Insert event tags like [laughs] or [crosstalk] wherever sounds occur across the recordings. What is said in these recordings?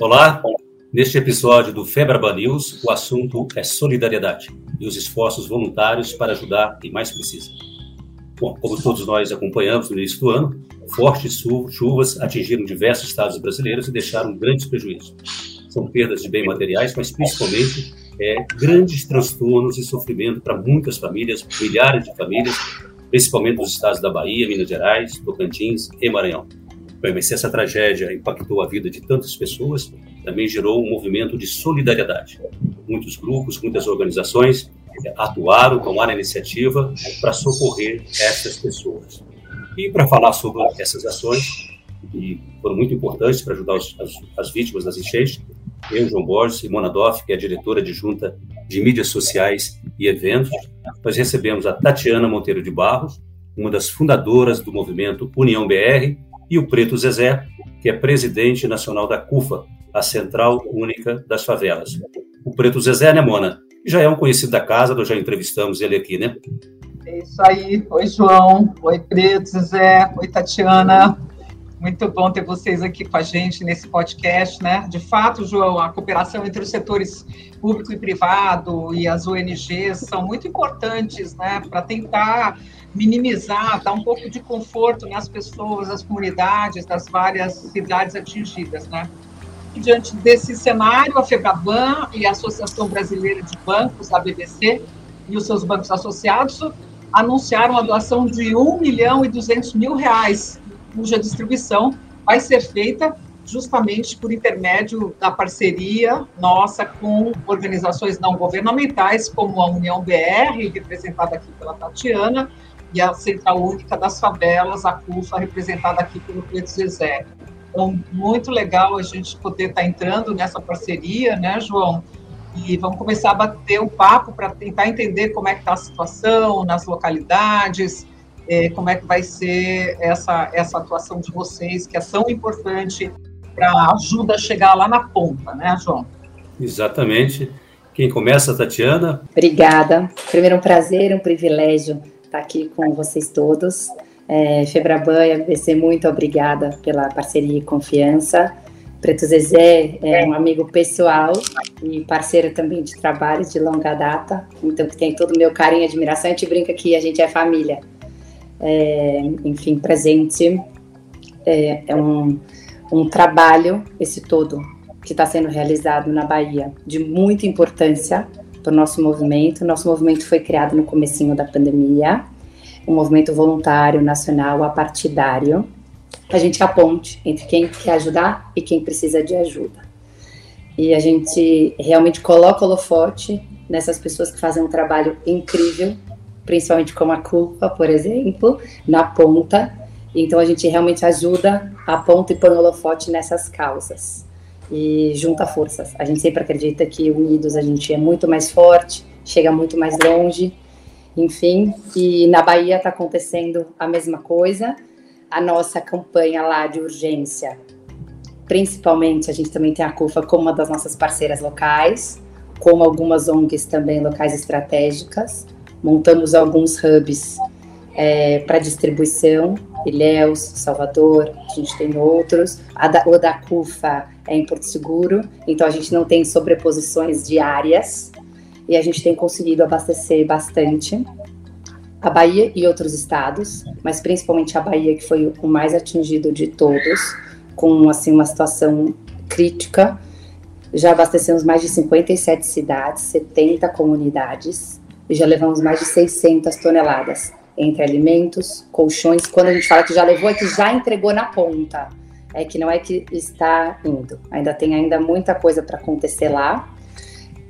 Olá, neste episódio do Febraban News, o assunto é solidariedade e os esforços voluntários para ajudar quem mais precisa. Bom, como todos nós acompanhamos no início do ano, fortes chuvas atingiram diversos estados brasileiros e deixaram grandes prejuízos. São perdas de bens materiais, mas principalmente é, grandes transtornos e sofrimento para muitas famílias, milhares de famílias, principalmente nos estados da Bahia, Minas Gerais, Tocantins e Maranhão. Bem, se essa tragédia impactou a vida de tantas pessoas, também gerou um movimento de solidariedade. Muitos grupos, muitas organizações atuaram, tomaram a iniciativa para socorrer essas pessoas. E para falar sobre essas ações, que foram muito importantes para ajudar os, as, as, vítimas das enchentes, eu, João Borges e Mona Doff, que é a diretora adjunta de mídias sociais e eventos, nós recebemos a Tatiana Monteiro de Barros, uma das fundadoras do movimento União BR, e o Preto Zezé, que é presidente nacional da CUFA, a Central Única das Favelas. O Preto Zezé, né, Mona? Já é um conhecido da casa, nós já entrevistamos ele aqui, né? É isso aí. Oi, João. Oi, Preto Zezé. Oi, Tatiana. Muito bom ter vocês aqui com a gente nesse podcast, né? De fato, João, a cooperação entre os setores público e privado e as ONGs são muito importantes, né, para tentar minimizar, dar um pouco de conforto nas pessoas, nas comunidades, das várias cidades atingidas, né? Diante desse cenário, a FEBRABAN e a Associação Brasileira de Bancos, a BBC, e os seus bancos associados anunciaram a doação de 1 milhão e 200 mil reais cuja distribuição vai ser feita justamente por intermédio da parceria nossa com organizações não governamentais, como a União BR, representada aqui pela Tatiana, e a Central Única das Favelas, a CUFA, representada aqui pelo Pedro Zezé. Então, muito legal a gente poder estar entrando nessa parceria, né, João? E vamos começar a bater um papo para tentar entender como é que está a situação nas localidades, é, como é que vai ser essa, essa atuação de vocês, que é tão importante para a ajuda a chegar lá na ponta, né, João? Exatamente. Quem começa, Tatiana? Obrigada. Primeiro, um prazer, um privilégio estar aqui com vocês todos. É, Febraban e ABC, muito obrigada pela parceria e confiança. Preto Zezé é um amigo pessoal e parceiro também de trabalho de longa data, então que tem todo o meu carinho e admiração. A gente brinca que a gente é família é, enfim, presente. É, é um, um trabalho, esse todo, que está sendo realizado na Bahia, de muita importância nosso movimento. Nosso movimento foi criado no comecinho da pandemia, um movimento voluntário, nacional, apartidário. A gente é a ponte entre quem quer ajudar e quem precisa de ajuda. E a gente realmente coloca o holofote nessas pessoas que fazem um trabalho incrível principalmente como a culpa, por exemplo, na ponta. Então a gente realmente ajuda a ponta e põe o holofote nessas causas e junta forças. A gente sempre acredita que unidos a gente é muito mais forte, chega muito mais longe, enfim. E na Bahia está acontecendo a mesma coisa. A nossa campanha lá de urgência, principalmente a gente também tem a CUFA como uma das nossas parceiras locais, como algumas ONGs também locais estratégicas montamos alguns hubs é, para distribuição, Ilhéus, Salvador, a gente tem outros. A da, o da CUFA é em Porto Seguro, então a gente não tem sobreposições diárias e a gente tem conseguido abastecer bastante. A Bahia e outros estados, mas principalmente a Bahia, que foi o mais atingido de todos, com assim uma situação crítica. Já abastecemos mais de 57 cidades, 70 comunidades e já levamos mais de 600 toneladas entre alimentos, colchões. Quando a gente fala que já levou, é que já entregou na ponta. É que não é que está indo. Ainda tem ainda muita coisa para acontecer lá.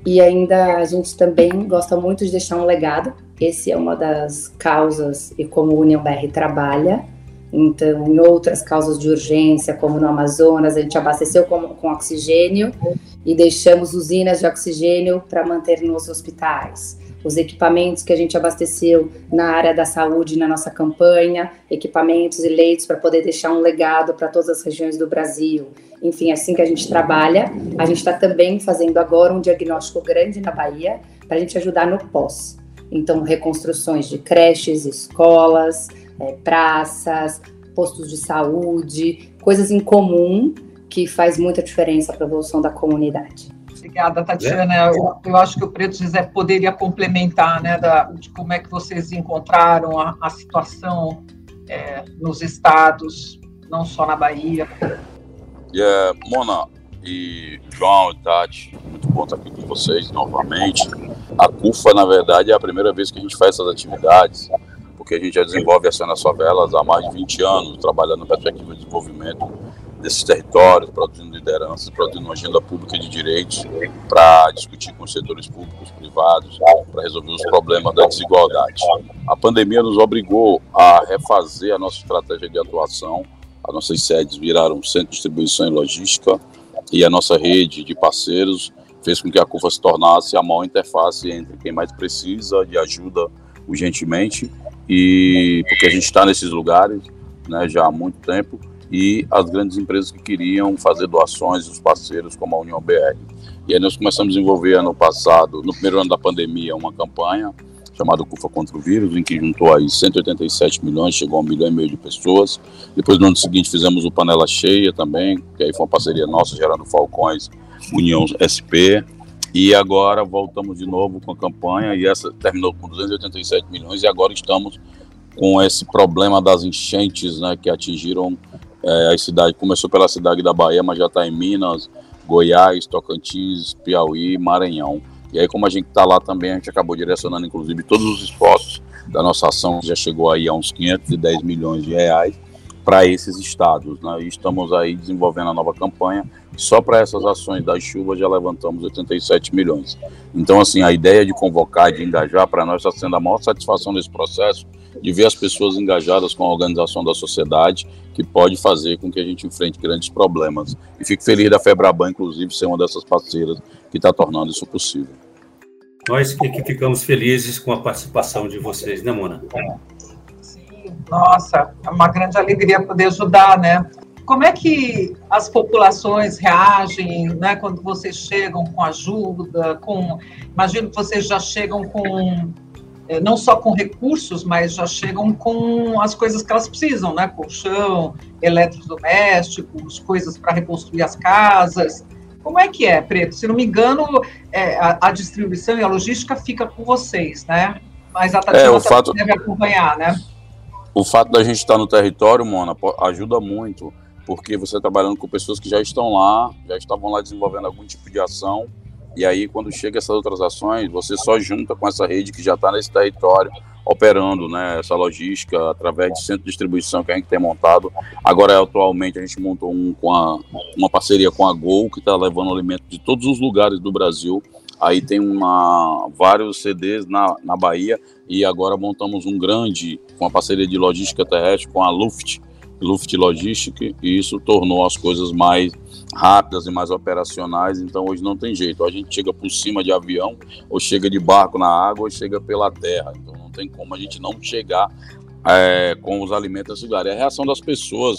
E ainda a gente também gosta muito de deixar um legado. Esse é uma das causas e como o União BR trabalha. Então, em outras causas de urgência, como no Amazonas, a gente abasteceu com, com oxigênio e deixamos usinas de oxigênio para manter nos hospitais os equipamentos que a gente abasteceu na área da saúde na nossa campanha, equipamentos e leitos para poder deixar um legado para todas as regiões do Brasil. Enfim, é assim que a gente trabalha. A gente está também fazendo agora um diagnóstico grande na Bahia para a gente ajudar no pós. Então, reconstruções de creches, escolas, é, praças, postos de saúde, coisas em comum que faz muita diferença para a evolução da comunidade. Obrigada, Tatiana. É. Eu, eu, acho que o Preto José poderia complementar, né, da, de como é que vocês encontraram a, a situação é, nos estados, não só na Bahia. Yeah, Mona e João e Tati, muito bom estar aqui com vocês novamente. A CUFA, na verdade, é a primeira vez que a gente faz essas atividades, porque a gente já desenvolve ação nas favelas há mais de 20 anos, trabalhando na perspectiva de desenvolvimento desses territórios, produzindo lideranças, produzindo uma agenda pública de direitos para discutir com os setores públicos, privados, para resolver os problemas da desigualdade. A pandemia nos obrigou a refazer a nossa estratégia de atuação. As nossas sedes viraram centro de distribuição e logística e a nossa rede de parceiros fez com que a CUFA se tornasse a maior interface entre quem mais precisa de ajuda urgentemente e porque a gente está nesses lugares né, já há muito tempo e as grandes empresas que queriam fazer doações, os parceiros como a União BR. E aí nós começamos a desenvolver ano passado, no primeiro ano da pandemia, uma campanha chamada CUFA contra o Vírus, em que juntou aí 187 milhões, chegou a um milhão e meio de pessoas. Depois, no ano seguinte, fizemos o Panela Cheia também, que aí foi uma parceria nossa, gerando Falcões, União SP. E agora voltamos de novo com a campanha, e essa terminou com 287 milhões, e agora estamos com esse problema das enchentes, né, que atingiram é, a cidade começou pela cidade da Bahia, mas já está em Minas, Goiás, Tocantins, Piauí, Maranhão. E aí, como a gente está lá também, a gente acabou direcionando, inclusive, todos os esforços da nossa ação, que já chegou aí a uns 510 milhões de reais, para esses estados. Né? E estamos aí desenvolvendo a nova campanha. Só para essas ações das chuvas já levantamos 87 milhões. Então, assim, a ideia de convocar, de engajar, para nós está sendo a maior satisfação nesse processo, de ver as pessoas engajadas com a organização da sociedade, que pode fazer com que a gente enfrente grandes problemas. E fico feliz da Febraban, inclusive, ser uma dessas parceiras que está tornando isso possível. Nós que ficamos felizes com a participação de vocês, né, Mona? Sim, nossa, é uma grande alegria poder ajudar, né? Como é que as populações reagem, né, quando vocês chegam com ajuda, com, imagino que vocês já chegam com não só com recursos, mas já chegam com as coisas que elas precisam, né? Colchão, eletrodomésticos, coisas para reconstruir as casas. Como é que é, Preto? Se não me engano, é, a, a, distribuição e a logística fica com vocês, né? Mas a Tatiana é, fato, deve acompanhar, né? O fato da gente estar no território, Mona, ajuda muito, porque você está trabalhando com pessoas que já estão lá, já estavam lá desenvolvendo algum tipo de ação, e aí, quando chega essas outras ações, você só junta com essa rede que já está nesse território operando, né, essa logística através de centro de distribuição que a gente tem montado. Agora, atualmente, a gente montou um com a, uma parceria com a Gol, que está levando alimento de todos os lugares do Brasil. Aí tem uma, vários CDs na, na Bahia e agora montamos um grande com a parceria de logística terrestre com a Luft, Luft Logistic, e isso tornou as coisas mais rápidas e mais operacionais, então hoje não tem jeito. A gente chega por cima de avião, ou chega de barco na água, ou chega pela terra. Então não tem como a gente não chegar é, com os alimentos nesse lugar. E a reação das pessoas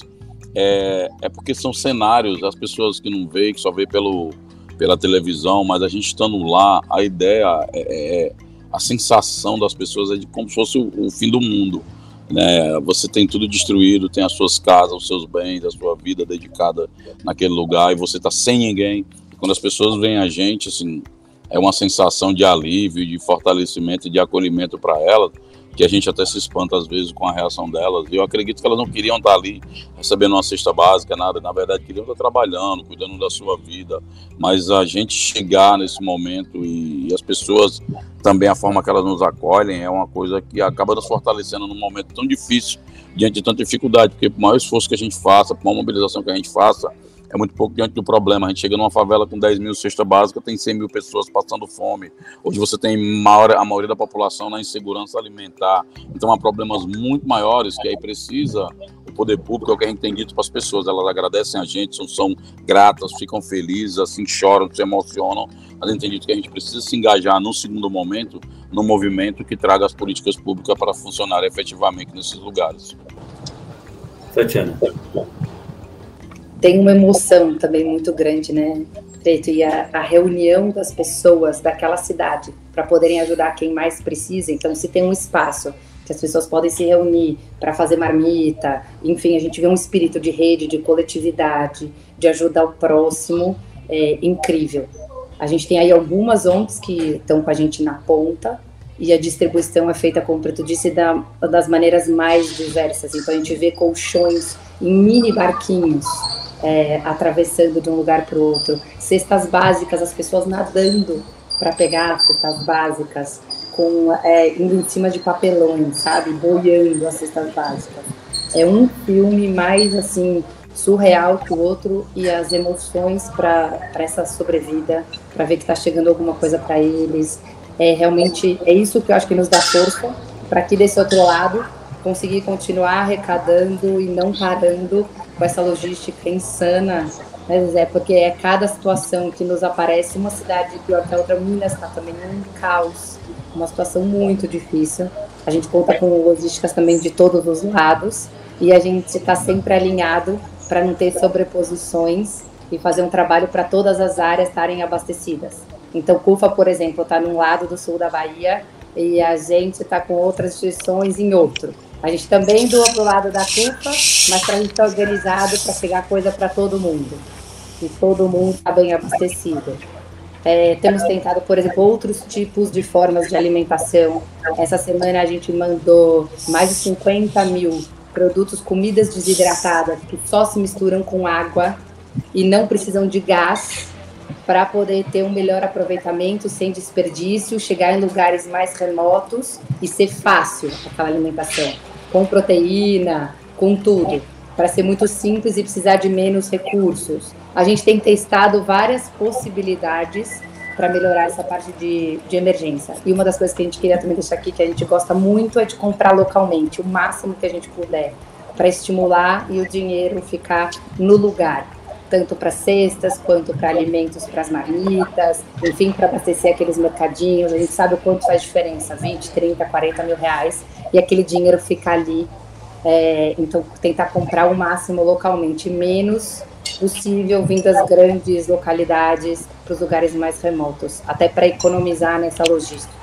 é, é porque são cenários, as pessoas que não veem, que só vê pelo, pela televisão, mas a gente estando lá, a ideia é, é a sensação das pessoas é de como se fosse o, o fim do mundo né? Você tem tudo destruído, tem as suas casas, os seus bens, a sua vida dedicada naquele lugar e você está sem ninguém. Quando as pessoas veem a gente, assim, é uma sensação de alívio, de fortalecimento de acolhimento para elas que a gente até se espanta às vezes com a reação delas. Eu acredito que elas não queriam estar ali recebendo uma cesta básica, nada. Na verdade, queriam estar trabalhando, cuidando da sua vida. Mas a gente chegar nesse momento e, e as pessoas também a forma que elas nos acolhem é uma coisa que acaba nos fortalecendo num momento tão difícil, diante de tanta dificuldade, porque por maior esforço que a gente faça, por maior mobilização que a gente faça, é muito pouco diante do problema. A gente chega numa favela com 10 mil cesta básica, tem 100 mil pessoas passando fome. Hoje você tem maior, a maioria da população na insegurança alimentar. Então há problemas muito maiores que aí precisa o poder público, é o que a gente tem dito para as pessoas. Elas agradecem a gente, são, são gratas, ficam felizes, assim choram, se emocionam. A gente tem dito que a gente precisa se engajar num segundo momento no movimento que traga as políticas públicas para funcionar efetivamente nesses lugares. Tatiana tem uma emoção também muito grande, né, Preto? E a, a reunião das pessoas daquela cidade para poderem ajudar quem mais precisa. Então, se tem um espaço que as pessoas podem se reunir para fazer marmita, enfim, a gente vê um espírito de rede, de coletividade, de ajudar o próximo, é, incrível. A gente tem aí algumas ONGs que estão com a gente na ponta, e a distribuição é feita, como o Preto disse, da, das maneiras mais diversas. Então a gente vê colchões em mini barquinhos, é, atravessando de um lugar para o outro, cestas básicas, as pessoas nadando para pegar cestas básicas, com, é, indo em cima de papelões, sabe? Boiando as cestas básicas. É um filme mais assim surreal que o outro e as emoções para essa sobrevida, para ver que está chegando alguma coisa para eles. É realmente é isso que eu acho que nos dá força para que desse outro lado conseguir continuar arrecadando e não parando com essa logística insana né, Zé? Porque é cada situação que nos aparece, uma cidade pior que a outra, Minas está também um caos, uma situação muito difícil. A gente conta com logísticas também de todos os lados e a gente está sempre alinhado para não ter sobreposições e fazer um trabalho para todas as áreas estarem abastecidas. Então, CUFA, por exemplo, está num lado do sul da Bahia e a gente está com outras instituições em outro. A gente também doa para o lado da CUFA, mas para a gente estar organizado para pegar coisa para todo mundo que todo mundo está bem abastecido. É, temos tentado, por exemplo, outros tipos de formas de alimentação. Essa semana a gente mandou mais de 50 mil produtos, comidas desidratadas, que só se misturam com água e não precisam de gás para poder ter um melhor aproveitamento sem desperdício, chegar em lugares mais remotos e ser fácil aquela alimentação, com proteína, com tudo para ser muito simples e precisar de menos recursos. A gente tem testado várias possibilidades para melhorar essa parte de, de emergência. E uma das coisas que a gente queria também deixar aqui, que a gente gosta muito, é de comprar localmente, o máximo que a gente puder, para estimular e o dinheiro ficar no lugar, tanto para cestas quanto para alimentos para as marmitas, enfim, para abastecer aqueles mercadinhos. A gente sabe o quanto faz diferença, 20, 30, 40 mil reais, e aquele dinheiro ficar ali é, então, tentar comprar o máximo localmente, menos possível vindo das grandes localidades para os lugares mais remotos, até para economizar nessa logística.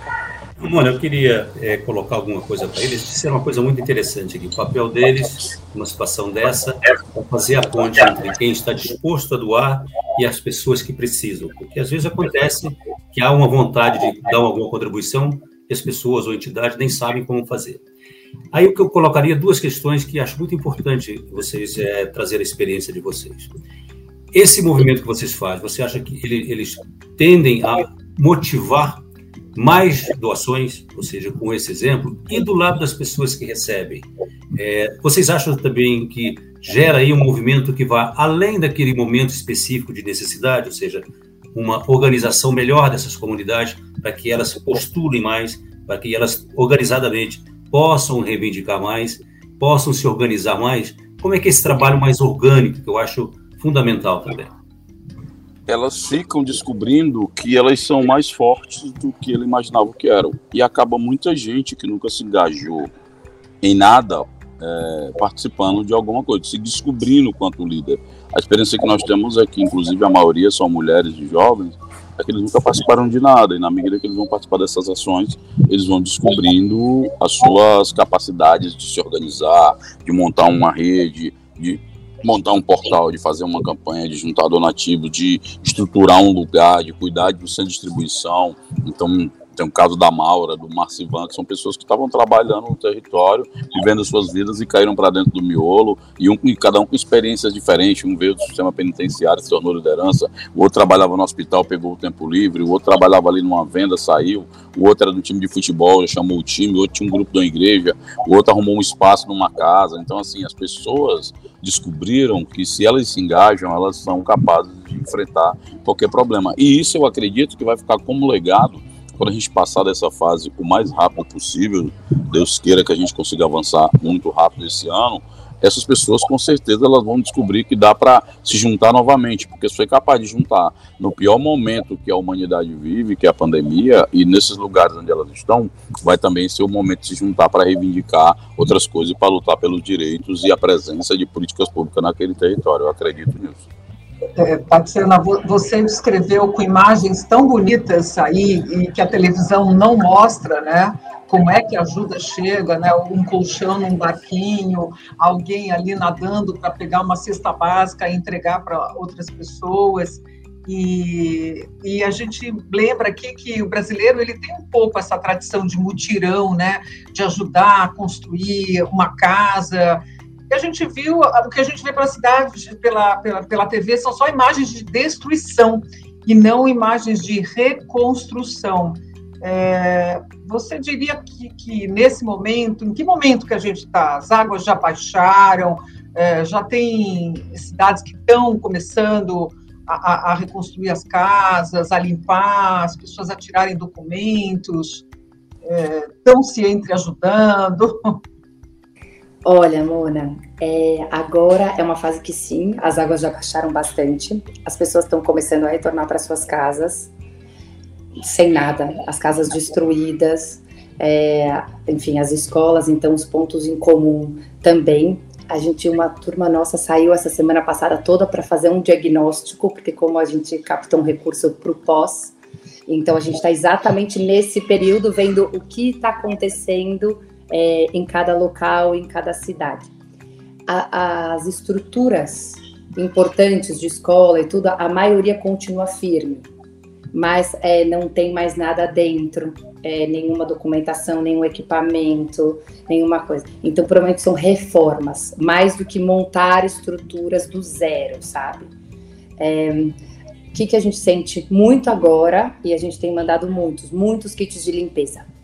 Mona, eu queria é, colocar alguma coisa para eles. Isso é uma coisa muito interessante aqui. O papel deles, numa situação dessa, é fazer a ponte entre quem está disposto a doar e as pessoas que precisam. Porque às vezes acontece que há uma vontade de dar alguma contribuição e as pessoas ou entidades nem sabem como fazer. Aí o que eu colocaria duas questões que acho muito importante vocês é, trazer a experiência de vocês. Esse movimento que vocês fazem, você acha que ele, eles tendem a motivar mais doações, ou seja, com esse exemplo, e do lado das pessoas que recebem? É, vocês acham também que gera aí um movimento que vá além daquele momento específico de necessidade, ou seja, uma organização melhor dessas comunidades para que elas postulem mais, para que elas organizadamente possam reivindicar mais, possam se organizar mais? Como é que é esse trabalho mais orgânico, que eu acho fundamental também? Elas ficam descobrindo que elas são mais fortes do que ele imaginava que eram. E acaba muita gente que nunca se engajou em nada é, participando de alguma coisa, se descobrindo quanto líder. A experiência que nós temos é que, inclusive, a maioria são mulheres e jovens, é que eles nunca participaram de nada. E na medida que eles vão participar dessas ações, eles vão descobrindo as suas capacidades de se organizar, de montar uma rede, de montar um portal, de fazer uma campanha, de juntar donativos, de estruturar um lugar, de cuidar do centro de distribuição. Então, tem o caso da Maura, do Marcivan, que são pessoas que estavam trabalhando no território, vivendo suas vidas e caíram para dentro do miolo, e, um, e cada um com experiências diferentes. Um veio do sistema penitenciário, se tornou liderança, o outro trabalhava no hospital, pegou o tempo livre, o outro trabalhava ali numa venda, saiu, o outro era do time de futebol, chamou o time, o outro tinha um grupo da igreja, o outro arrumou um espaço numa casa. Então, assim, as pessoas descobriram que se elas se engajam, elas são capazes de enfrentar qualquer problema. E isso eu acredito que vai ficar como legado quando a gente passar dessa fase o mais rápido possível, Deus queira que a gente consiga avançar muito rápido esse ano, essas pessoas com certeza elas vão descobrir que dá para se juntar novamente, porque se foi capaz de juntar no pior momento que a humanidade vive, que é a pandemia, e nesses lugares onde elas estão, vai também ser o momento de se juntar para reivindicar outras coisas e para lutar pelos direitos e a presença de políticas públicas naquele território. Eu acredito nisso. É, Tatiana, você descreveu com imagens tão bonitas aí e que a televisão não mostra, né? Como é que a ajuda chega, né? Um colchão num barquinho, alguém ali nadando para pegar uma cesta básica e entregar para outras pessoas. E, e, a gente lembra aqui que o brasileiro ele tem um pouco essa tradição de mutirão, né, de ajudar a construir uma casa, que a gente viu, o que a gente vê pela cidade, pela, pela, pela TV, são só imagens de destruição e não imagens de reconstrução. É, você diria que, que, nesse momento, em que momento que a gente está? As águas já baixaram, é, já tem cidades que estão começando a, a, reconstruir as casas, a limpar, as pessoas a tirarem documentos, estão é, se entreajudando. [laughs] Olha, Mona, é, agora é uma fase que sim, as águas já baixaram bastante, as pessoas estão começando a retornar para suas casas, sem nada, as casas destruídas, é, enfim, as escolas, então os pontos em comum também. A gente, uma turma nossa saiu essa semana passada toda para fazer um diagnóstico, porque como a gente capta um recurso para o pós, então a gente está exatamente nesse período vendo o que está acontecendo é, em cada local, em cada cidade. A, as estruturas importantes de escola e tudo, a maioria continua firme, mas é, não tem mais nada dentro, é, nenhuma documentação, nenhum equipamento, nenhuma coisa. Então, provavelmente são reformas, mais do que montar estruturas do zero, sabe? É, o que, que a gente sente muito agora, e a gente tem mandado muitos, muitos kits de limpeza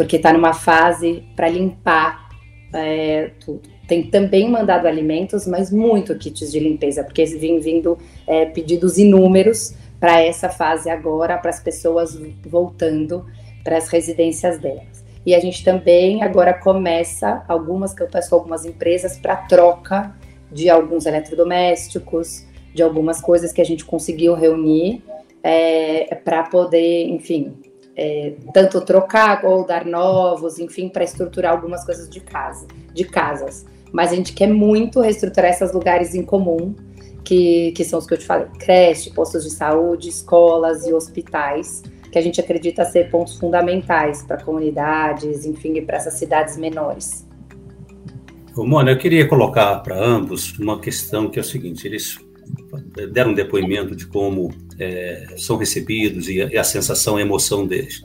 porque está numa fase para limpar é, tudo. Tem também mandado alimentos, mas muito kits de limpeza, porque vem vindo é, pedidos inúmeros para essa fase agora, para as pessoas voltando para as residências delas. E a gente também agora começa algumas campanhas com algumas empresas para troca de alguns eletrodomésticos, de algumas coisas que a gente conseguiu reunir é, para poder, enfim, é, tanto trocar ou dar novos, enfim, para estruturar algumas coisas de casa, de casas. Mas a gente quer muito reestruturar esses lugares em comum, que, que são os que eu te falei: creche, postos de saúde, escolas e hospitais, que a gente acredita ser pontos fundamentais para comunidades, enfim, e para essas cidades menores. Mona, eu queria colocar para ambos uma questão que é o seguinte: eles deram um depoimento de como é, são recebidos e a, e a, sensação, a emoção deles.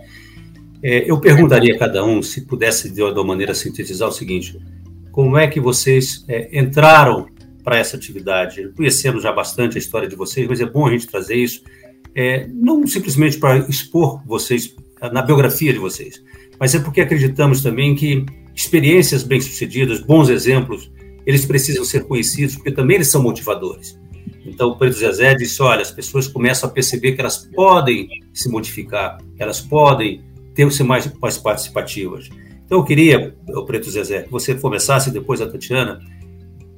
É, eu perguntaria a cada um, se pudesse de uma maneira sintetizar o seguinte: como é que vocês é, entraram para essa atividade? Conhecemos já bastante a história de vocês, mas é bom a gente trazer isso, é, não simplesmente para expor vocês na biografia de vocês, mas é porque acreditamos também que experiências bem-sucedidas, bons exemplos, eles precisam ser conhecidos, porque também eles são motivadores. Então, o Pedro Zezé disse: olha, as pessoas começam a perceber que elas podem se modificar, elas podem ter ser mais, mais participativas. Então, eu queria, o Preto Zezé, que você começasse depois a Tatiana,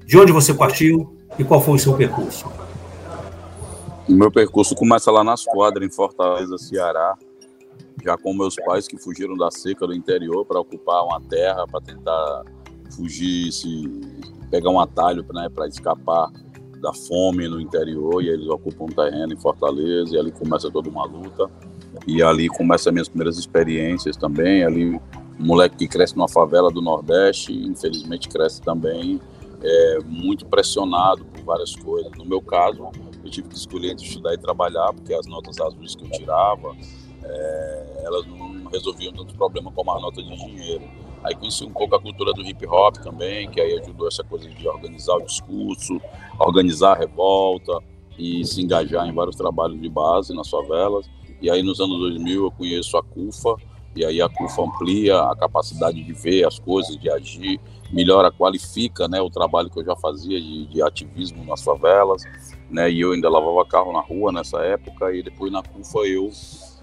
de onde você partiu e qual foi o seu percurso? O meu percurso começa lá nas quadras, em Fortaleza, Ceará, já com meus pais que fugiram da seca do interior para ocupar uma terra, para tentar fugir, se pegar um atalho né, para escapar da fome no interior e eles ocupam um terreno em Fortaleza e ali começa toda uma luta. E ali começam minhas primeiras experiências também. Ali um moleque que cresce numa favela do Nordeste infelizmente cresce também é, muito pressionado por várias coisas. No meu caso eu tive que escolher entre estudar e trabalhar porque as notas azuis que eu tirava é, elas não resolviam tantos problemas como a nota de dinheiro Aí conheci um pouco a cultura do hip hop também, que aí ajudou essa coisa de organizar o discurso, organizar a revolta e se engajar em vários trabalhos de base nas favelas. E aí nos anos 2000 eu conheço a CUFA, e aí a CUFA amplia a capacidade de ver as coisas, de agir, melhora, qualifica né, o trabalho que eu já fazia de, de ativismo nas favelas, né, e eu ainda lavava carro na rua nessa época, e depois na CUFA eu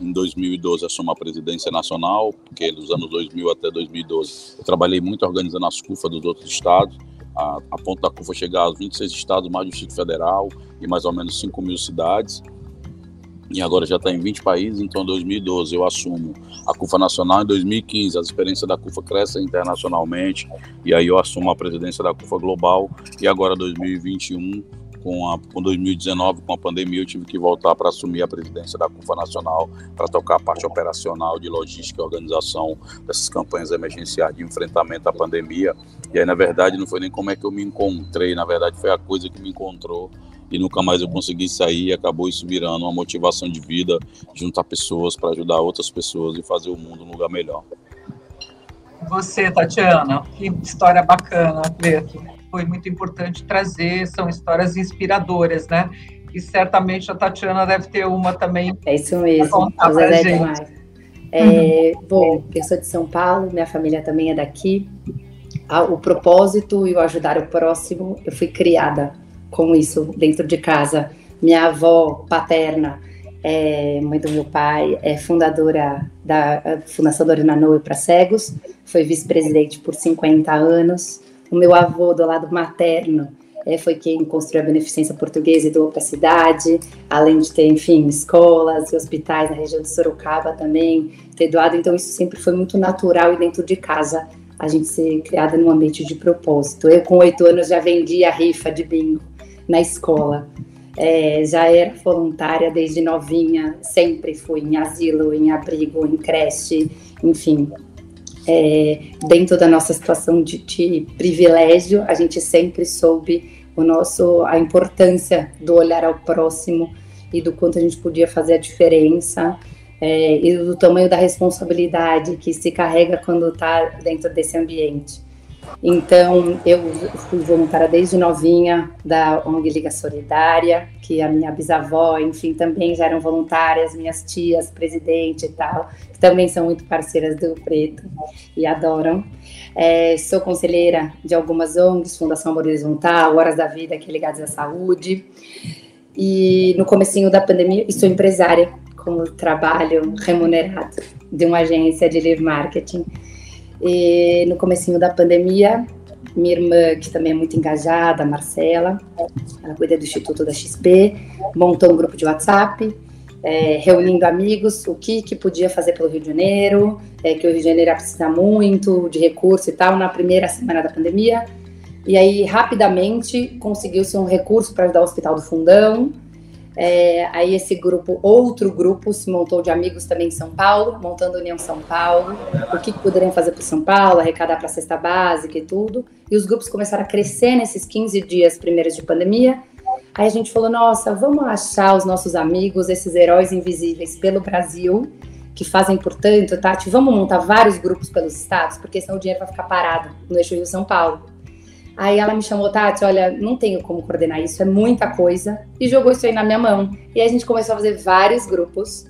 em 2012 assumo a presidência nacional, porque dos anos 2000 até 2012 eu trabalhei muito organizando as CUFA dos outros estados, a, a ponto da CUFA chegar aos 26 estados, mais do Distrito Federal e mais ou menos 5 mil cidades. E agora já está em 20 países, então em 2012 eu assumo a CUFA Nacional, em 2015 as experiências da CUFA crescem internacionalmente, e aí eu assumo a presidência da CUFA Global, e agora 2021 com, a, com 2019, com a pandemia, eu tive que voltar para assumir a presidência da CUFA Nacional, para tocar a parte operacional, de logística e organização dessas campanhas emergenciais de enfrentamento à pandemia. E aí, na verdade, não foi nem como é que eu me encontrei, na verdade, foi a coisa que me encontrou e nunca mais eu consegui sair e acabou isso virando uma motivação de vida, juntar pessoas para ajudar outras pessoas e fazer o mundo um lugar melhor. Você, Tatiana, que história bacana, Preto. Foi muito importante trazer, são histórias inspiradoras, né? E certamente a Tatiana deve ter uma também. É isso mesmo, José é demais. É, uhum. Bom, eu sou de São Paulo, minha família também é daqui. O propósito e o ajudar o próximo, eu fui criada com isso dentro de casa. Minha avó paterna, é, mãe do meu pai, é fundadora da Fundação Dorina Noe para Cegos, foi vice-presidente por 50 anos. O meu avô, do lado materno, é, foi quem construiu a Beneficência Portuguesa e doou para a cidade, além de ter, enfim, escolas e hospitais na região de Sorocaba também, ter doado. Então, isso sempre foi muito natural e dentro de casa a gente ser criada num ambiente de propósito. Eu, com oito anos, já vendia rifa de bingo na escola. É, já era voluntária desde novinha, sempre fui em asilo, em abrigo, em creche, enfim. É, dentro da nossa situação de, de, privilégio, a gente sempre soube o nosso, a importância do olhar ao próximo e do quanto a gente podia fazer a diferença é, e do tamanho da responsabilidade que se carrega quando está dentro desse ambiente. Então, eu fui voluntária desde novinha da ONG Liga Solidária, que a minha bisavó, enfim, também já eram voluntárias, minhas tias, presidente e tal, que também são muito parceiras do Preto e adoram. É, sou conselheira de algumas ONGs, Fundação Amor Horizontal, Horas da Vida, que é ligadas à saúde. E no comecinho da pandemia, sou empresária, com trabalho remunerado de uma agência de live marketing. E no comecinho da pandemia, minha irmã, que também é muito engajada, a Marcela, ela cuida do Instituto da XP, montou um grupo de WhatsApp, é, reunindo amigos, o que, que podia fazer pelo Rio de Janeiro, é, que o Rio de Janeiro ia precisar muito de recurso e tal, na primeira semana da pandemia. E aí, rapidamente, conseguiu-se um recurso para ajudar o Hospital do Fundão, é, aí esse grupo, outro grupo, se montou de amigos também em São Paulo, montando União São Paulo, o que, que poderiam fazer para São Paulo, arrecadar para a cesta básica e tudo. E os grupos começaram a crescer nesses 15 dias primeiros de pandemia. Aí a gente falou, nossa, vamos achar os nossos amigos, esses heróis invisíveis pelo Brasil, que fazem, portanto, Tati, vamos montar vários grupos pelos estados, porque senão o dinheiro vai ficar parado no eixo Rio-São Paulo. Aí ela me chamou, Tati, olha, não tenho como coordenar isso, é muita coisa, e jogou isso aí na minha mão. E a gente começou a fazer vários grupos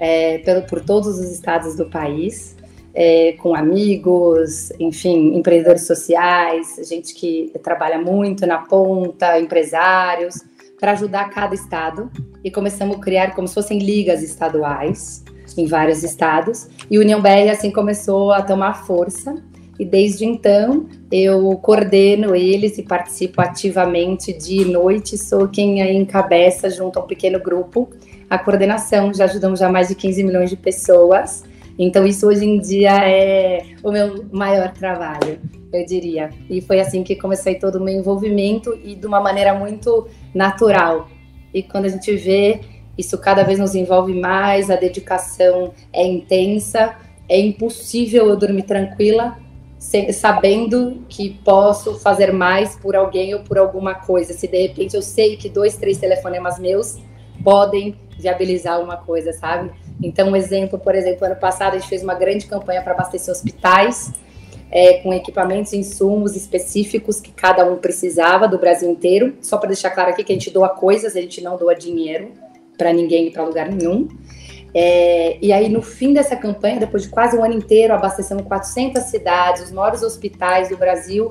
é, pelo, por todos os estados do país, é, com amigos, enfim, empreendedores sociais, gente que trabalha muito na ponta, empresários, para ajudar cada estado. E começamos a criar como se fossem ligas estaduais em vários estados. E União BR assim começou a tomar força e desde então eu coordeno eles e participo ativamente dia e noite, sou quem encabeça junto a um pequeno grupo a coordenação, já ajudamos já mais de 15 milhões de pessoas, então isso hoje em dia é o meu maior trabalho, eu diria. E foi assim que comecei todo o meu envolvimento e de uma maneira muito natural. E quando a gente vê, isso cada vez nos envolve mais, a dedicação é intensa, é impossível eu dormir tranquila sabendo que posso fazer mais por alguém ou por alguma coisa. Se de repente eu sei que dois, três telefonemas meus podem viabilizar uma coisa, sabe? Então, um exemplo, por exemplo, ano passado a gente fez uma grande campanha para abastecer hospitais é, com equipamentos e insumos específicos que cada um precisava do Brasil inteiro. Só para deixar claro aqui que a gente doa coisas, a gente não doa dinheiro para ninguém e para lugar nenhum. É, e aí, no fim dessa campanha, depois de quase um ano inteiro, abastecendo 400 cidades, os maiores hospitais do Brasil,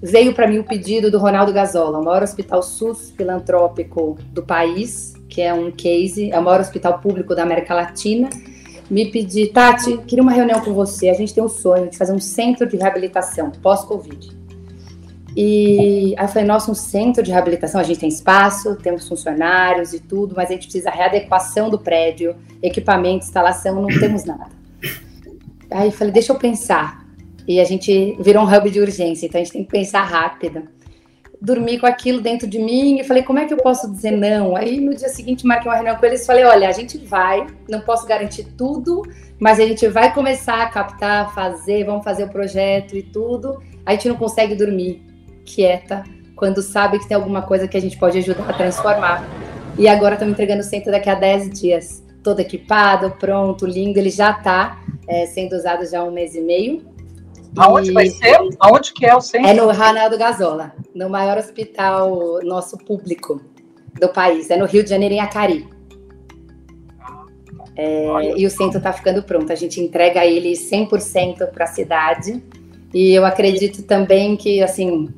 veio para mim o pedido do Ronaldo Gazola, o maior hospital SUS filantrópico do país, que é um case, é o maior hospital público da América Latina, me pedir, Tati, queria uma reunião com você, a gente tem um sonho de fazer um centro de reabilitação pós-Covid. E aí eu falei, nossa, um centro de reabilitação, a gente tem espaço, temos funcionários e tudo, mas a gente precisa readequação do prédio, equipamento, instalação, não temos nada. Aí eu falei, deixa eu pensar. E a gente virou um hub de urgência, então a gente tem que pensar rápido. dormi com aquilo dentro de mim e falei, como é que eu posso dizer não? Aí no dia seguinte marquei uma reunião com eles e falei, olha, a gente vai, não posso garantir tudo, mas a gente vai começar a captar, fazer, vamos fazer o projeto e tudo. A gente não consegue dormir quieta quando sabe que tem alguma coisa que a gente pode ajudar a transformar. E agora estamos entregando o centro daqui a 10 dias. Todo equipado, pronto, lindo. Ele já está é, sendo usado já há um mês e meio. Aonde e... vai ser? Aonde que é o centro? É no Ranaldo Gazola, no maior hospital nosso público do país. É no Rio de Janeiro, em Acari. É, e o centro está ficando pronto. A gente entrega ele 100% para a cidade. E eu acredito também que, assim,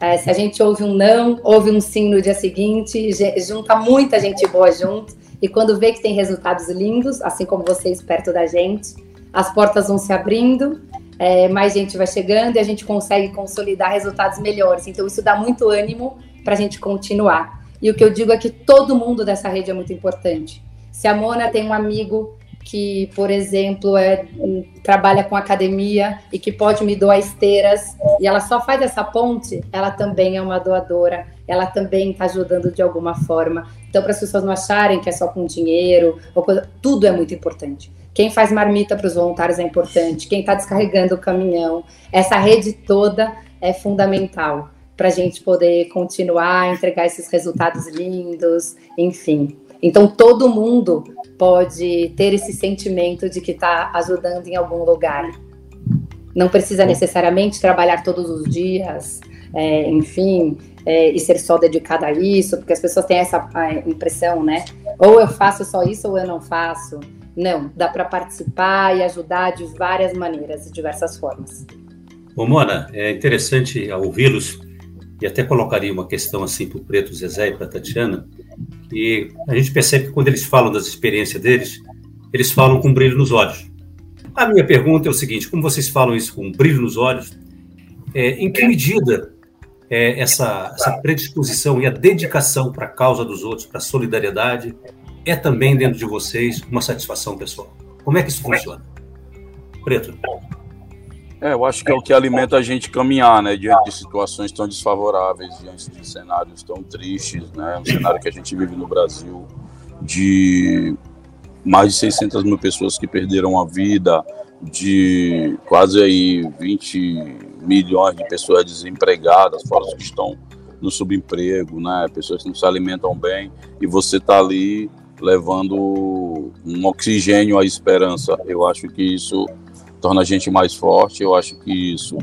é, se a gente ouve um não, ouve um sim no dia seguinte, junta muita gente boa junto. E quando vê que tem resultados lindos, assim como vocês perto da gente, as portas vão se abrindo, é, mais gente vai chegando e a gente consegue consolidar resultados melhores. Então, isso dá muito ânimo para a gente continuar. E o que eu digo é que todo mundo dessa rede é muito importante. Se a Mona tem um amigo que, por exemplo, é, trabalha com academia e que pode me doar esteiras, e ela só faz essa ponte, ela também é uma doadora, ela também está ajudando de alguma forma. Então, para as pessoas não acharem que é só com dinheiro, coisa, tudo é muito importante. Quem faz marmita para os voluntários é importante, quem está descarregando o caminhão, essa rede toda é fundamental para a gente poder continuar entregar esses resultados lindos, enfim. Então, todo mundo pode ter esse sentimento de que está ajudando em algum lugar. Não precisa necessariamente trabalhar todos os dias, é, enfim, é, e ser só dedicada a isso, porque as pessoas têm essa impressão, né? Ou eu faço só isso ou eu não faço. Não, dá para participar e ajudar de várias maneiras, de diversas formas. Ô, Mona, é interessante ouvi-los e até colocaria uma questão assim para o Preto Zezé e para a Tatiana, e a gente percebe que quando eles falam das experiências deles, eles falam com brilho nos olhos. A minha pergunta é o seguinte: como vocês falam isso com brilho nos olhos, é, em que medida é, essa, essa predisposição e a dedicação para a causa dos outros, para a solidariedade, é também dentro de vocês uma satisfação pessoal? Como é que isso funciona? Preto. É, eu acho que é o que alimenta a gente caminhar, né, diante de situações tão desfavoráveis, diante de cenários tão tristes, né, um cenário que a gente vive no Brasil de mais de 600 mil pessoas que perderam a vida, de quase aí 20 milhões de pessoas desempregadas, fora que estão no subemprego, né, pessoas que não se alimentam bem, e você está ali levando um oxigênio à esperança. Eu acho que isso torna a gente mais forte. Eu acho que isso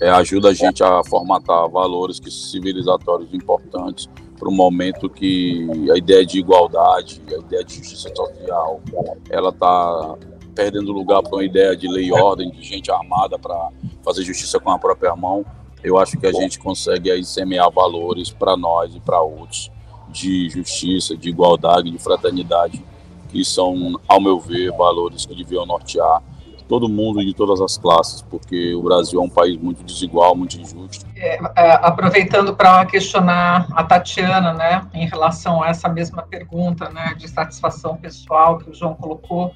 é, ajuda a gente a formatar valores que civilizatórios importantes para um momento que a ideia de igualdade, a ideia de justiça social, ela está perdendo lugar para uma ideia de lei e ordem, de gente armada para fazer justiça com a própria mão. Eu acho que a gente consegue aí semear valores para nós e para outros de justiça, de igualdade, de fraternidade, que são, ao meu ver, valores que deviam nortear todo mundo e de todas as classes, porque o Brasil é um país muito desigual, muito injusto. É, é, aproveitando para questionar a Tatiana, né, em relação a essa mesma pergunta, né, de satisfação pessoal que o João colocou,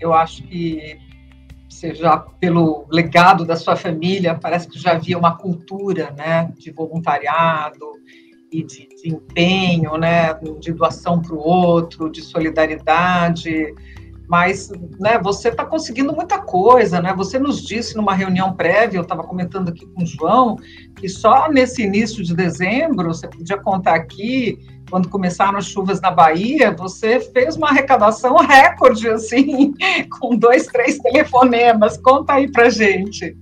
eu acho que seja pelo legado da sua família, parece que já havia uma cultura, né, de voluntariado e de, de empenho, né, de doação para o outro, de solidariedade mas né, você está conseguindo muita coisa, né? Você nos disse numa reunião prévia, eu estava comentando aqui com o João, que só nesse início de dezembro, você podia contar aqui, quando começaram as chuvas na Bahia, você fez uma arrecadação recorde, assim, [laughs] com dois, três telefonemas. Conta aí pra gente.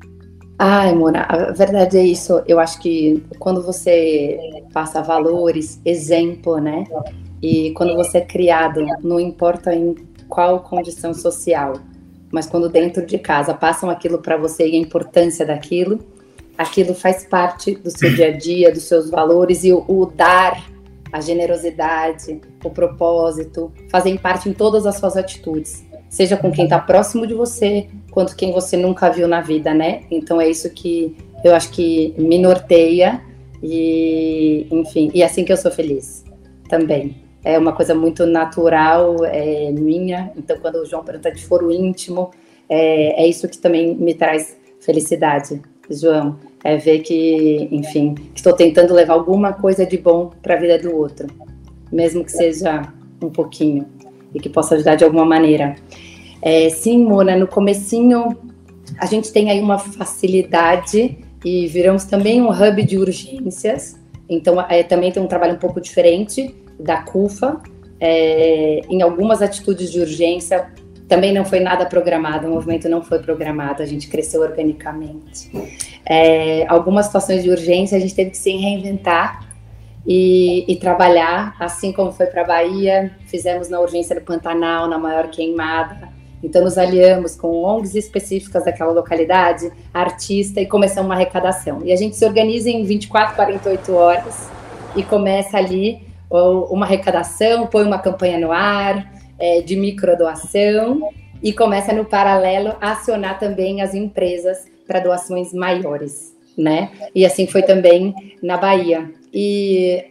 Ai, Mona, a verdade é isso. Eu acho que quando você passa valores, exemplo, né? E quando você é criado, não importa em qual condição social, mas quando dentro de casa passam aquilo para você e a importância daquilo, aquilo faz parte do seu dia a dia, dos seus valores e o, o dar, a generosidade, o propósito, fazem parte em todas as suas atitudes, seja com quem está próximo de você, quanto quem você nunca viu na vida, né? Então é isso que eu acho que me norteia e, enfim, e é assim que eu sou feliz também é uma coisa muito natural, é, minha. Então, quando o João pergunta de foro íntimo, é, é isso que também me traz felicidade. João, é ver que, enfim, estou tentando levar alguma coisa de bom para a vida do outro, mesmo que seja um pouquinho e que possa ajudar de alguma maneira. É, sim, Mona, no comecinho a gente tem aí uma facilidade e viramos também um hub de urgências. Então, é, também tem um trabalho um pouco diferente da CUFA. É, em algumas atitudes de urgência, também não foi nada programado, o movimento não foi programado, a gente cresceu organicamente. É, algumas situações de urgência, a gente teve que se reinventar e, e trabalhar, assim como foi para a Bahia, fizemos na urgência do Pantanal, na maior queimada, então, nos aliamos com ONGs específicas daquela localidade, artista, e começamos uma arrecadação. E a gente se organiza em 24, 48 horas e começa ali uma arrecadação, põe uma campanha no ar é, de microdoação e começa no paralelo a acionar também as empresas para doações maiores, né? E assim foi também na Bahia. E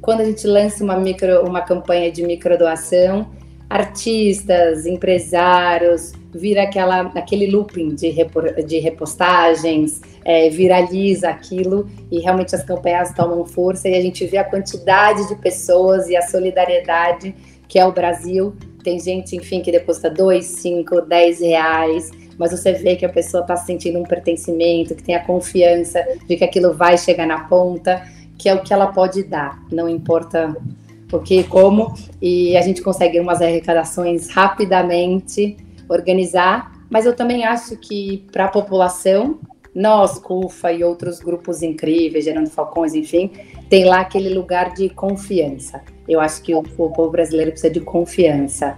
quando a gente lança uma micro, uma campanha de microdoação, artistas, empresários, vira aquela, aquele looping de, repor, de repostagens, é, viraliza aquilo e realmente as campanhas tomam força e a gente vê a quantidade de pessoas e a solidariedade que é o Brasil. Tem gente, enfim, que deposita dois, cinco, dez reais, mas você vê que a pessoa está sentindo um pertencimento, que tem a confiança de que aquilo vai chegar na ponta, que é o que ela pode dar, não importa porque como, e a gente consegue umas arrecadações rapidamente, organizar, mas eu também acho que para a população, nós, CUFA e outros grupos incríveis, Gerando Falcões, enfim, tem lá aquele lugar de confiança. Eu acho que o, o povo brasileiro precisa de confiança.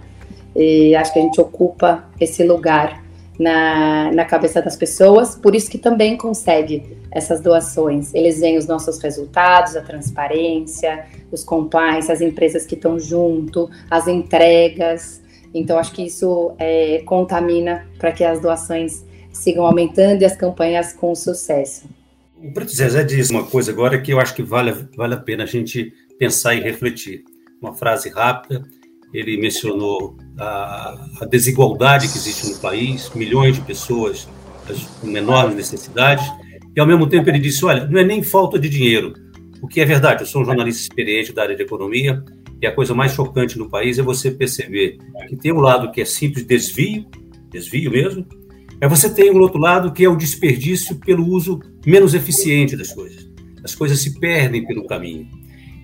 E acho que a gente ocupa esse lugar na, na cabeça das pessoas, por isso que também consegue essas doações. Eles veem os nossos resultados, a transparência, os compliance, as empresas que estão junto, as entregas. Então, acho que isso é, contamina para que as doações sigam aumentando e as campanhas com sucesso. O Preto Zezé diz uma coisa agora que eu acho que vale, vale a pena a gente pensar e refletir. Uma frase rápida ele mencionou a, a, desigualdade que existe no país, milhões de pessoas com enormes necessidades, e ao mesmo tempo ele disse: olha, não é nem falta de dinheiro, o que é verdade. Eu sou um jornalista experiente da área de economia, e a coisa mais chocante no país é você perceber que tem um lado que é simples desvio, desvio mesmo, mas você tem um outro lado que é o desperdício pelo uso menos eficiente das coisas. As coisas se perdem pelo caminho.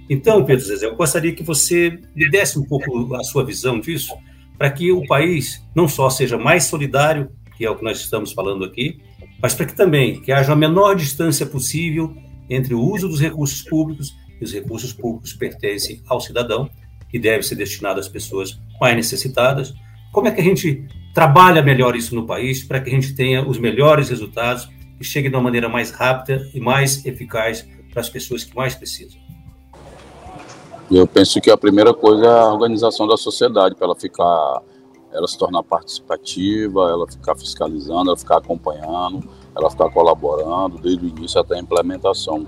Então, Pedro Zezé, eu gostaria que você me desse um pouco a sua visão disso, para que o país não só seja mais solidário, que é o que nós estamos falando aqui, mas para que também que haja a menor distância possível entre o uso dos recursos públicos e os recursos públicos pertencem ao cidadão, que deve ser destinado às pessoas mais necessitadas. Como é que a gente trabalha melhor isso no país para que a gente tenha os melhores resultados e chegue de uma maneira mais rápida e mais eficaz para as pessoas que mais precisam? Eu penso que a primeira coisa é a organização da sociedade, para ela ficar, ela se tornar participativa, ela ficar fiscalizando, ela ficar acompanhando, ela ficar colaborando desde o início até a implementação.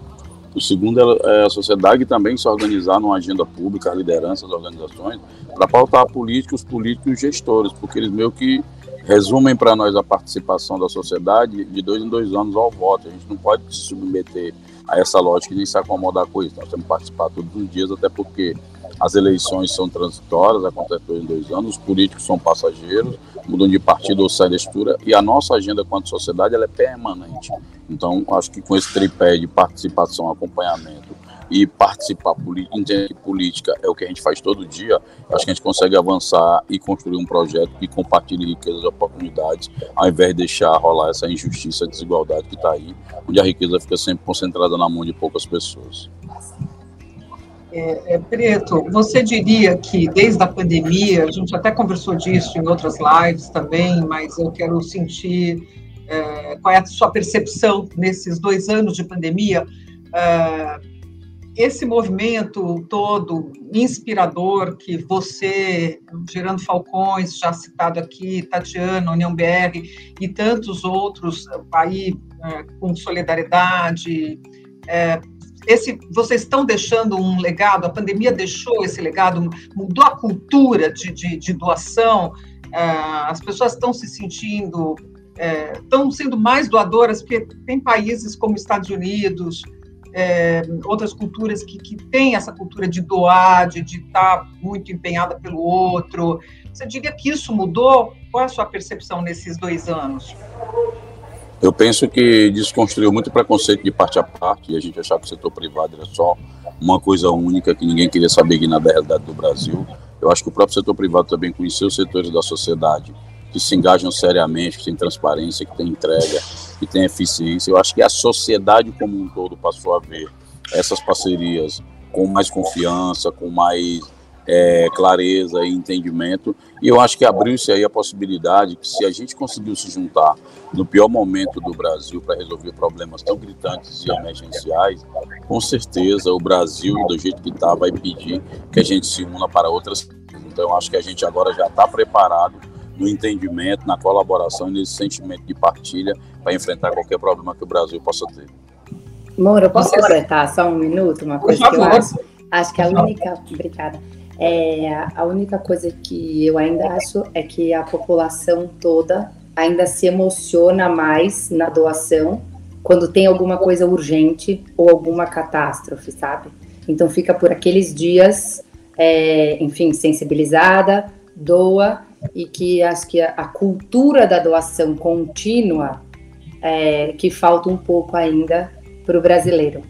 O segundo é a sociedade também se organizar numa agenda pública, a liderança das organizações, para pautar a política, os políticos e gestores, porque eles meio que resumem para nós a participação da sociedade de dois em dois anos ao voto. A gente não pode se submeter a essa lógica e nem se acomodar com isso. Nós temos que participar todos os dias, até porque as eleições são transitórias, acontecem dois em dois anos, os políticos são passageiros, mudam de partido ou saem da estrutura, e a nossa agenda quanto sociedade ela é permanente. Então, acho que com esse tripé de participação, acompanhamento e participar, entender política é o que a gente faz todo dia, acho que a gente consegue avançar e construir um projeto que compartilhe riquezas e oportunidades, ao invés de deixar rolar essa injustiça, desigualdade que está aí, onde a riqueza fica sempre concentrada na mão de poucas pessoas. É, é, Preto, você diria que desde a pandemia, a gente até conversou disso em outras lives também, mas eu quero sentir é, qual é a sua percepção nesses dois anos de pandemia. É, esse movimento todo inspirador que você, Gerando Falcões, já citado aqui, Tatiana, União BR e tantos outros aí é, com solidariedade, é, esse, vocês estão deixando um legado, a pandemia deixou esse legado, mudou a cultura de, de, de doação, é, as pessoas estão se sentindo estão é, sendo mais doadoras, porque tem países como Estados Unidos, é, outras culturas que, que têm essa cultura de doar, de estar tá muito empenhada pelo outro. Você diria que isso mudou? Qual é a sua percepção nesses dois anos? Eu penso que desconstruiu muito preconceito de parte a parte, e a gente achava que o setor privado era só uma coisa única, que ninguém queria saber aqui na realidade do Brasil. Eu acho que o próprio setor privado também conheceu os setores da sociedade que se engajam seriamente, que tem transparência, que tem entrega, que tem eficiência. Eu acho que a sociedade como um todo passou a ver essas parcerias com mais confiança, com mais é, clareza e entendimento. E eu acho que abriu-se aí a possibilidade que se a gente conseguiu se juntar no pior momento do Brasil para resolver problemas tão gritantes e emergenciais, com certeza o Brasil, do jeito que está, vai pedir que a gente se una para outras. Então eu acho que a gente agora já está preparado no entendimento, na colaboração e nesse sentimento de partilha para enfrentar qualquer problema que o Brasil possa ter. Moura, posso completar só um minuto? Uma coisa que eu acho, acho que a única. Obrigada. É, a única coisa que eu ainda acho é que a população toda ainda se emociona mais na doação quando tem alguma coisa urgente ou alguma catástrofe, sabe? Então fica por aqueles dias, é, enfim, sensibilizada, doa e que acho que a, a cultura da doação contínua é, que falta um pouco ainda para o brasileiro.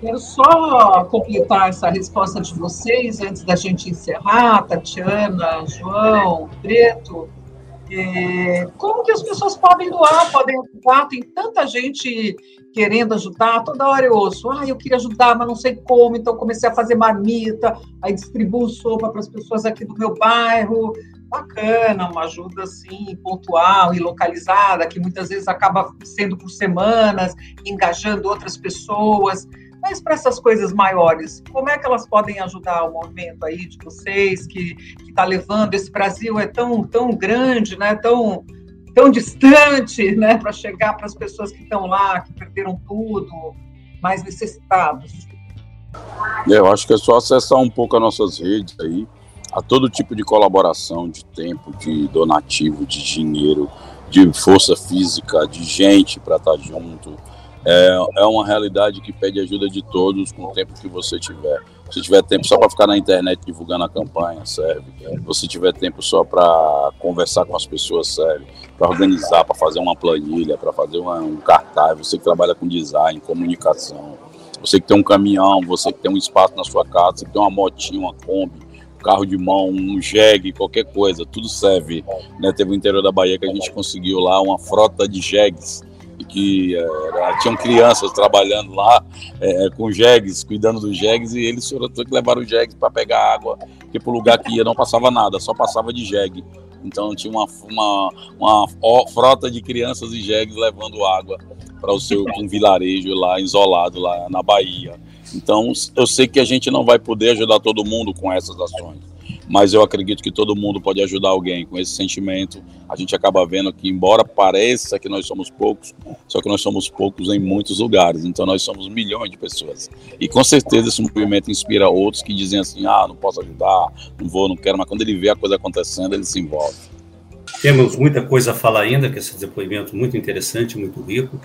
Quero só completar essa resposta de vocês antes da gente encerrar, Tatiana, João, Preto. É, como que as pessoas podem doar, podem ajudar? Tem tanta gente querendo ajudar, toda hora eu ouço, ah, eu queria ajudar, mas não sei como, então comecei a fazer marmita, aí distribuo sopa para as pessoas aqui do meu bairro. Bacana, uma ajuda assim, pontual e localizada, que muitas vezes acaba sendo por semanas, engajando outras pessoas. Mas para essas coisas maiores, como é que elas podem ajudar o movimento aí de vocês que está levando esse Brasil é tão tão grande, né? Tão tão distante, né? Para chegar para as pessoas que estão lá, que perderam tudo, mais necessitados. Eu acho que é só acessar um pouco as nossas redes aí, a todo tipo de colaboração, de tempo, de donativo, de dinheiro, de força física, de gente para estar tá junto é, é uma realidade que pede ajuda de todos com o tempo que você tiver. Se tiver tempo só para ficar na internet divulgando a campanha, serve. Se tiver tempo só para conversar com as pessoas, serve. Para organizar, para fazer uma planilha, para fazer uma, um cartaz, você que trabalha com design, comunicação, você que tem um caminhão, você que tem um espaço na sua casa, você que tem uma motinha, uma Kombi, carro de mão, um jegue, qualquer coisa, tudo serve. Né? Teve o interior da Bahia que a gente conseguiu lá uma frota de jegues que é, tinham crianças trabalhando lá é, com jegues, cuidando dos jegues, e eles foram que levaram os jegues para pegar água, porque o lugar que ia não passava nada, só passava de jegue. Então tinha uma, uma, uma frota de crianças e jegues levando água para o seu um vilarejo lá isolado lá na Bahia. Então eu sei que a gente não vai poder ajudar todo mundo com essas ações mas eu acredito que todo mundo pode ajudar alguém com esse sentimento. A gente acaba vendo que, embora pareça que nós somos poucos, só que nós somos poucos em muitos lugares, então nós somos milhões de pessoas. E com certeza esse movimento inspira outros que dizem assim: ah, não posso ajudar, não vou, não quero, mas quando ele vê a coisa acontecendo, ele se envolve. Temos muita coisa a falar ainda, que esse depoimento muito interessante, muito rico,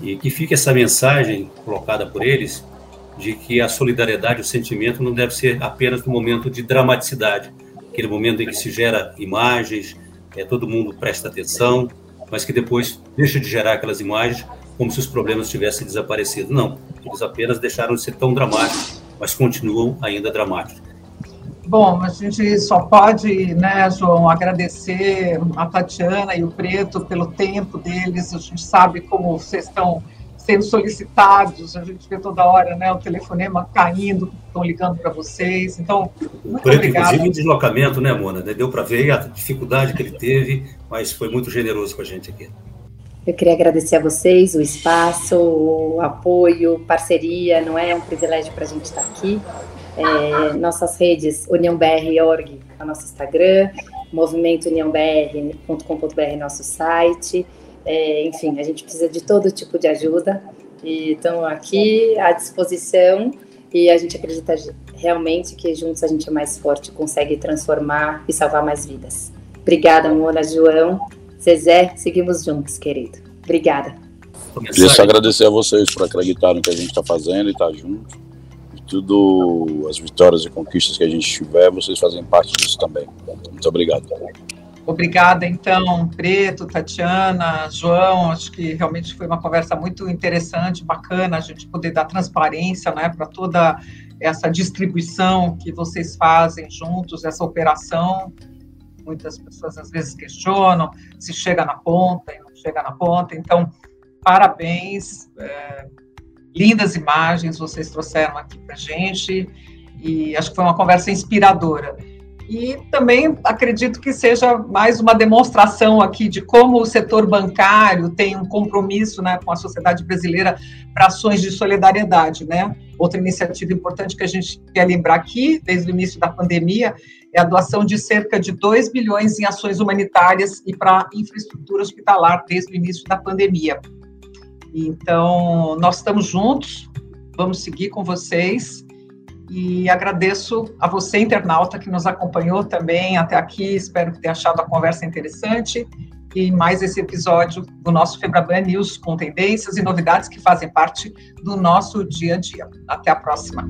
e que fica essa mensagem colocada por eles de que a solidariedade, o sentimento não deve ser apenas no momento de dramaticidade, aquele momento em que se gera imagens, é, todo mundo presta atenção, mas que depois deixa de gerar aquelas imagens como se os problemas tivessem desaparecido. Não, eles apenas deixaram de ser tão dramáticos, mas continuam ainda dramáticos. Bom, a gente só pode, né, João, agradecer a Tatiana e o Preto pelo tempo deles. A gente sabe como vocês estão sendo solicitados, a gente vê toda hora né, o telefonema caindo, estão ligando para vocês. Então, muito Por obrigada. Inclusive, o deslocamento, né, Mona? Deu para ver a dificuldade que ele teve, mas foi muito generoso com a gente aqui. Eu queria agradecer a vocês o espaço, o apoio, parceria, não é? é um privilégio para a gente estar aqui. É, nossas redes, uniãobr.org, é o nosso Instagram, movimento uniãobr.com.br, nosso site. É, enfim, a gente precisa de todo tipo de ajuda e estamos aqui à disposição e a gente acredita realmente que juntos a gente é mais forte, consegue transformar e salvar mais vidas. Obrigada, Mona, João. Zezé, seguimos juntos, querido. Obrigada. Queria só agradecer a vocês por acreditarem que a gente está fazendo e estar tá junto. E tudo, as vitórias e conquistas que a gente tiver, vocês fazem parte disso também. Muito obrigado. Obrigada, então, Preto, Tatiana, João. Acho que realmente foi uma conversa muito interessante, bacana a gente poder dar transparência né, para toda essa distribuição que vocês fazem juntos, essa operação. Muitas pessoas às vezes questionam se chega na ponta e não chega na ponta. Então, parabéns. É, lindas imagens vocês trouxeram aqui para gente e acho que foi uma conversa inspiradora. E também acredito que seja mais uma demonstração aqui de como o setor bancário tem um compromisso né, com a sociedade brasileira para ações de solidariedade. Né? Outra iniciativa importante que a gente quer lembrar aqui, desde o início da pandemia, é a doação de cerca de 2 bilhões em ações humanitárias e para infraestrutura hospitalar desde o início da pandemia. Então, nós estamos juntos, vamos seguir com vocês e agradeço a você, internauta, que nos acompanhou também até aqui. Espero que tenha achado a conversa interessante. E mais esse episódio do nosso Febraban News com tendências e novidades que fazem parte do nosso dia a dia. Até a próxima.